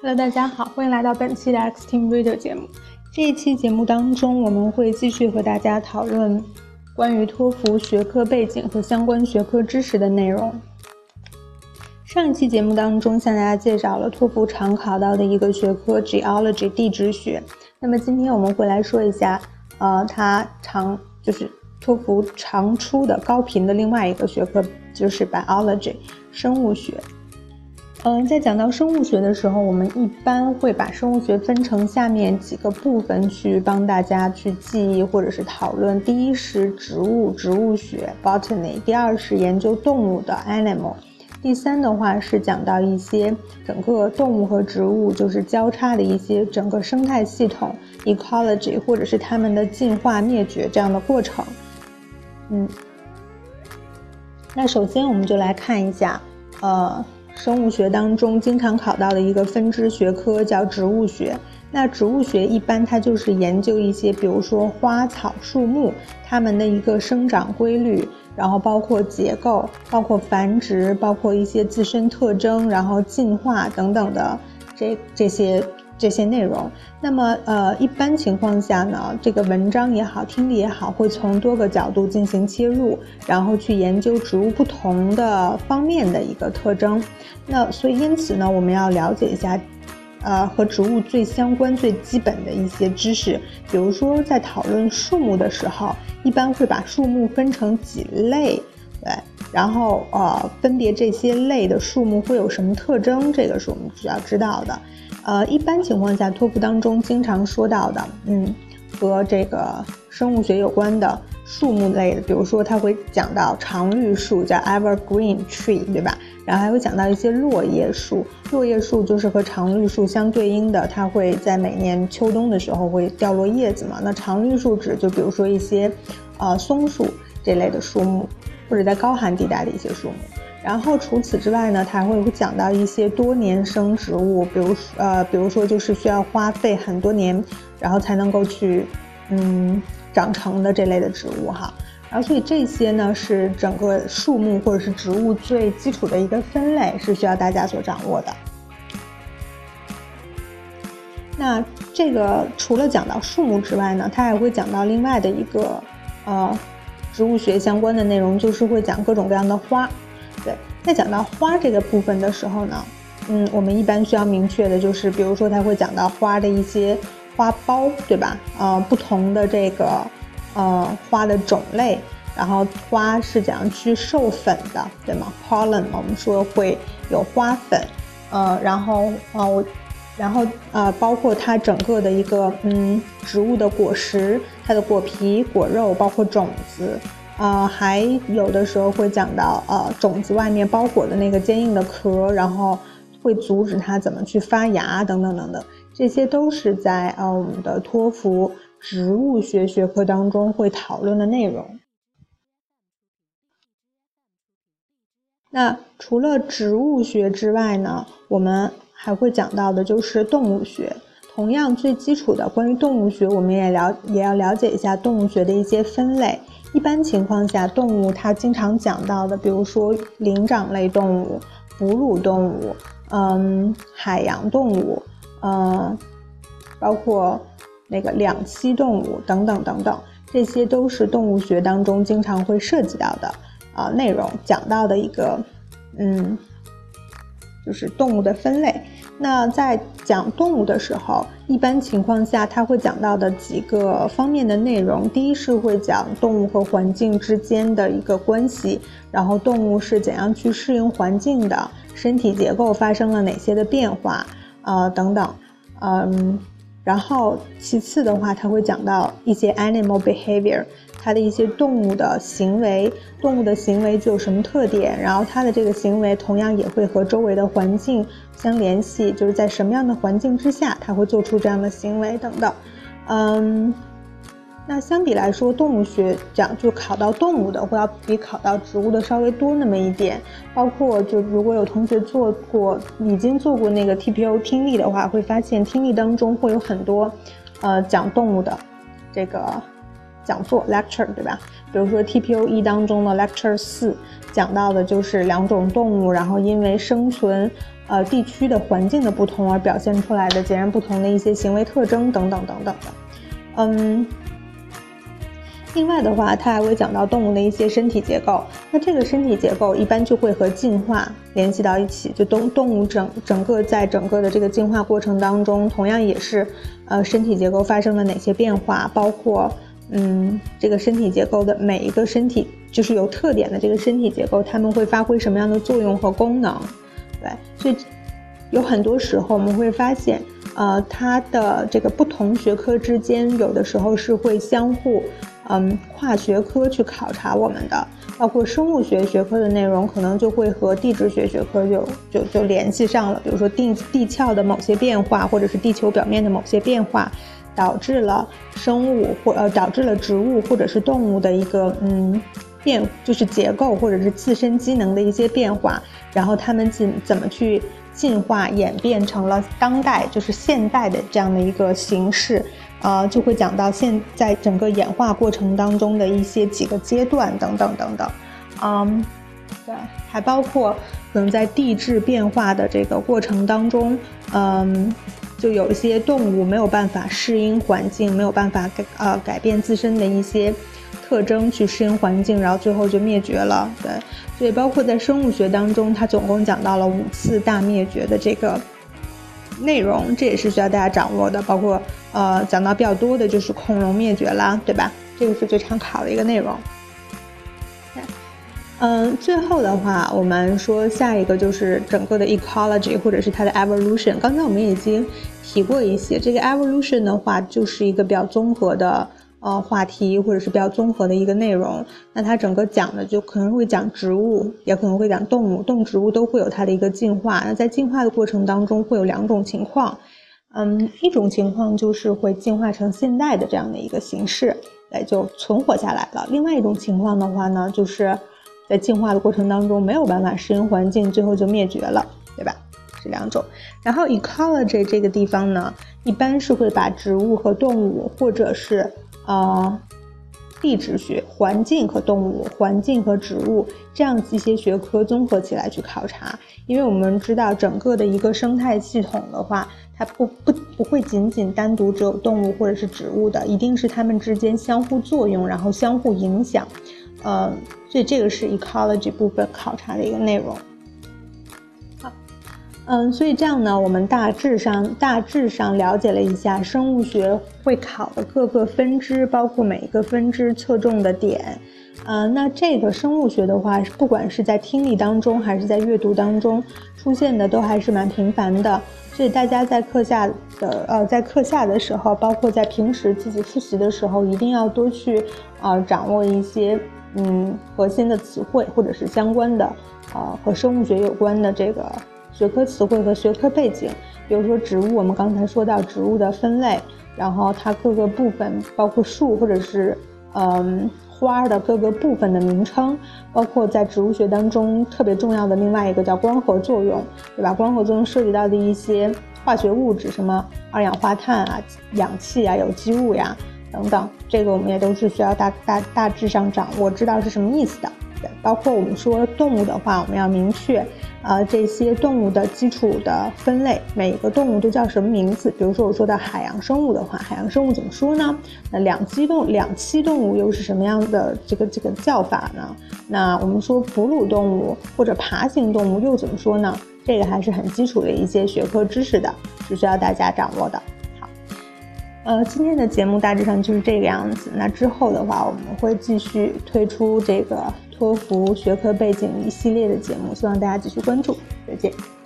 Hello，大家好，欢迎来到本期的 X Team Reader 节目。这一期节目当中，我们会继续和大家讨论关于托福学科背景和相关学科知识的内容。上一期节目当中，向大家介绍了托福常考到的一个学科 Geology 地质学。那么今天我们会来说一下，呃，它常就是托福常出的高频的另外一个学科，就是 Biology 生物学。嗯，在讲到生物学的时候，我们一般会把生物学分成下面几个部分去帮大家去记忆或者是讨论。第一是植物植物学 （botany），第二是研究动物的 （animal），第三的话是讲到一些整个动物和植物就是交叉的一些整个生态系统 （ecology） 或者是它们的进化灭绝这样的过程。嗯，那首先我们就来看一下，呃。生物学当中经常考到的一个分支学科叫植物学。那植物学一般它就是研究一些，比如说花草树木它们的一个生长规律，然后包括结构，包括繁殖，包括一些自身特征，然后进化等等的这这些。这些内容，那么呃，一般情况下呢，这个文章也好，听力也好，会从多个角度进行切入，然后去研究植物不同的方面的一个特征。那所以因此呢，我们要了解一下，呃，和植物最相关、最基本的一些知识。比如说，在讨论树木的时候，一般会把树木分成几类，对，然后呃，分别这些类的树木会有什么特征，这个是我们需要知道的。呃，一般情况下，托福当中经常说到的，嗯，和这个生物学有关的树木类的，比如说他会讲到常绿树，叫 evergreen tree，对吧？然后还会讲到一些落叶树，落叶树就是和常绿树相对应的，它会在每年秋冬的时候会掉落叶子嘛。那常绿树指就比如说一些，呃，松树这类的树木，或者在高寒地带的一些树木。然后除此之外呢，它还会讲到一些多年生植物，比如呃，比如说就是需要花费很多年，然后才能够去嗯长成的这类的植物哈。然后所以这些呢是整个树木或者是植物最基础的一个分类，是需要大家所掌握的。那这个除了讲到树木之外呢，它还会讲到另外的一个呃植物学相关的内容，就是会讲各种各样的花。在讲到花这个部分的时候呢，嗯，我们一般需要明确的就是，比如说它会讲到花的一些花苞，对吧？呃，不同的这个呃花的种类，然后花是怎样去授粉的，对吗？Pollen，我们说会有花粉，呃，然后啊我，然后呃，包括它整个的一个嗯植物的果实，它的果皮、果肉，包括种子。呃，还有的时候会讲到，呃，种子外面包裹的那个坚硬的壳，然后会阻止它怎么去发芽，等等等等，这些都是在呃我们的托福植物学学科当中会讨论的内容。那除了植物学之外呢，我们还会讲到的就是动物学。同样最基础的关于动物学，我们也了也要了解一下动物学的一些分类。一般情况下，动物它经常讲到的，比如说灵长类动物、哺乳动物，嗯，海洋动物，嗯，包括那个两栖动物等等等等，这些都是动物学当中经常会涉及到的啊内容，讲到的一个，嗯，就是动物的分类。那在讲动物的时候，一般情况下，他会讲到的几个方面的内容，第一是会讲动物和环境之间的一个关系，然后动物是怎样去适应环境的，身体结构发生了哪些的变化，呃等等，嗯。然后，其次的话，他会讲到一些 animal behavior，它的一些动物的行为，动物的行为具有什么特点，然后它的这个行为同样也会和周围的环境相联系，就是在什么样的环境之下，它会做出这样的行为等等，嗯。那相比来说，动物学讲就考到动物的会要比考到植物的稍微多那么一点。包括就如果有同学做过，已经做过那个 TPO 听力的话，会发现听力当中会有很多，呃，讲动物的这个讲座 lecture，对吧？比如说 TPOE 当中的 Lecture 四讲到的就是两种动物，然后因为生存呃地区的环境的不同而表现出来的截然不同的一些行为特征等等等等的。嗯，另外的话，它还会讲到动物的一些身体结构。那这个身体结构一般就会和进化联系到一起，就动动物整整个在整个的这个进化过程当中，同样也是呃身体结构发生了哪些变化，包括。嗯，这个身体结构的每一个身体就是有特点的这个身体结构，它们会发挥什么样的作用和功能？对，所以有很多时候我们会发现，呃，它的这个不同学科之间有的时候是会相互，嗯，跨学科去考察我们的，包括生物学学科的内容可能就会和地质学学科就就就联系上了，比如说地地壳的某些变化，或者是地球表面的某些变化。导致了生物或呃导致了植物或者是动物的一个嗯变，就是结构或者是自身机能的一些变化，然后它们进怎么去进化演变成了当代就是现代的这样的一个形式，呃就会讲到现在整个演化过程当中的一些几个阶段等等等等，嗯，对，还包括可能在地质变化的这个过程当中，嗯。就有一些动物没有办法适应环境，没有办法改呃改变自身的一些特征去适应环境，然后最后就灭绝了。对，所以包括在生物学当中，它总共讲到了五次大灭绝的这个内容，这也是需要大家掌握的。包括呃讲到比较多的就是恐龙灭绝啦，对吧？这个是最常考的一个内容。嗯，最后的话，我们说下一个就是整个的 ecology，或者是它的 evolution。刚才我们已经提过一些，这个 evolution 的话，就是一个比较综合的呃话题，或者是比较综合的一个内容。那它整个讲的就可能会讲植物，也可能会讲动物，动植物都会有它的一个进化。那在进化的过程当中，会有两种情况，嗯，一种情况就是会进化成现代的这样的一个形式，哎，就存活下来了。另外一种情况的话呢，就是。在进化的过程当中没有办法适应环境，最后就灭绝了，对吧？是两种。然后 ecology 这个地方呢，一般是会把植物和动物，或者是呃地质学、环境和动物、环境和植物这样一些学科综合起来去考察。因为我们知道整个的一个生态系统的话，它不不不会仅仅单独只有动物或者是植物的，一定是它们之间相互作用，然后相互影响。呃，所以这个是 ecology 部分考察的一个内容。好，嗯，所以这样呢，我们大致上大致上了解了一下生物学会考的各个分支，包括每一个分支侧重的点。呃，那这个生物学的话，不管是在听力当中还是在阅读当中出现的，都还是蛮频繁的。所以大家在课下的呃，在课下的时候，包括在平时自己复习的时候，一定要多去啊掌握一些。嗯，核心的词汇或者是相关的，呃，和生物学有关的这个学科词汇和学科背景，比如说植物，我们刚才说到植物的分类，然后它各个部分，包括树或者是嗯花的各个部分的名称，包括在植物学当中特别重要的另外一个叫光合作用，对吧？光合作用涉及到的一些化学物质，什么二氧化碳啊、氧气啊、有机物呀。等等，这个我们也都是需要大大大致上掌握，知道是什么意思的。对，包括我们说动物的话，我们要明确，呃，这些动物的基础的分类，每个动物都叫什么名字。比如说我说的海洋生物的话，海洋生物怎么说呢？那两栖动两栖动物又是什么样的这个这个叫法呢？那我们说哺乳动物或者爬行动物又怎么说呢？这个还是很基础的一些学科知识的，是需要大家掌握的。好呃，今天的节目大致上就是这个样子。那之后的话，我们会继续推出这个托福学科背景一系列的节目，希望大家继续关注。再见。